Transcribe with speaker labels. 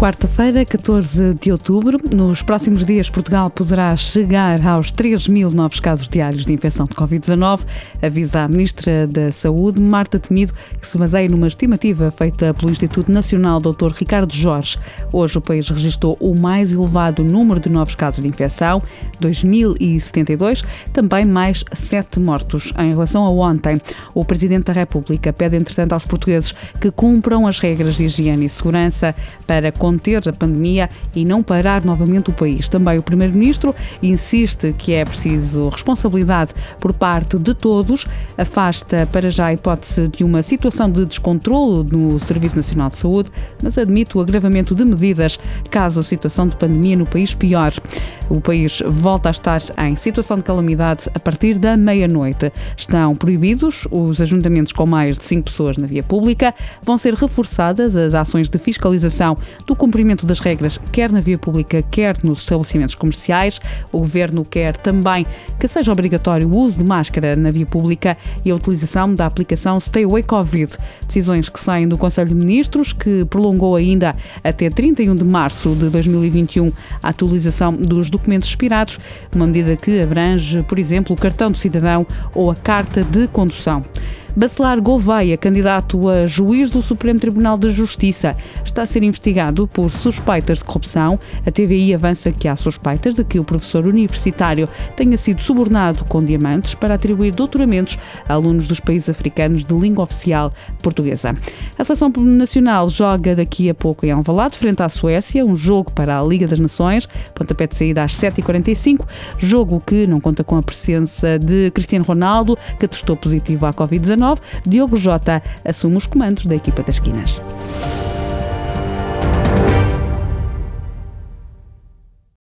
Speaker 1: quarta-feira, 14 de outubro. Nos próximos dias, Portugal poderá chegar aos 3 mil novos casos diários de infecção de Covid-19, avisa a Ministra da Saúde, Marta Temido, que se baseia numa estimativa feita pelo Instituto Nacional Dr. Ricardo Jorge. Hoje, o país registrou o mais elevado número de novos casos de infecção, 2.072, também mais sete mortos. Em relação a ontem, o Presidente da República pede, entretanto, aos portugueses que cumpram as regras de higiene e segurança para conter a pandemia e não parar novamente o país. Também o Primeiro-Ministro insiste que é preciso responsabilidade por parte de todos, afasta para já a hipótese de uma situação de descontrolo no Serviço Nacional de Saúde, mas admite o agravamento de medidas caso a situação de pandemia no país piore. O país volta a estar em situação de calamidade a partir da meia-noite. Estão proibidos os ajuntamentos com mais de cinco pessoas na via pública, vão ser reforçadas as ações de fiscalização do cumprimento das regras, quer na via pública, quer nos estabelecimentos comerciais. O Governo quer também que seja obrigatório o uso de máscara na via pública e a utilização da aplicação Stay Away Covid. Decisões que saem do Conselho de Ministros, que prolongou ainda até 31 de março de 2021 a atualização dos documentos expirados, uma medida que abrange, por exemplo, o cartão do cidadão ou a carta de condução. Bacelar Gouveia, candidato a juiz do Supremo Tribunal de Justiça, está a ser investigado por suspeitas de corrupção. A TVI avança que há suspeitas de que o professor universitário tenha sido subornado com diamantes para atribuir doutoramentos a alunos dos países africanos de língua oficial portuguesa. A Seleção Nacional joga daqui a pouco em Alvalade, frente à Suécia, um jogo para a Liga das Nações, pontapé de saída às 7h45, jogo que não conta com a presença de Cristiano Ronaldo, que testou positivo à Covid-19, Diogo Jota assume os comandos da equipa das esquinas.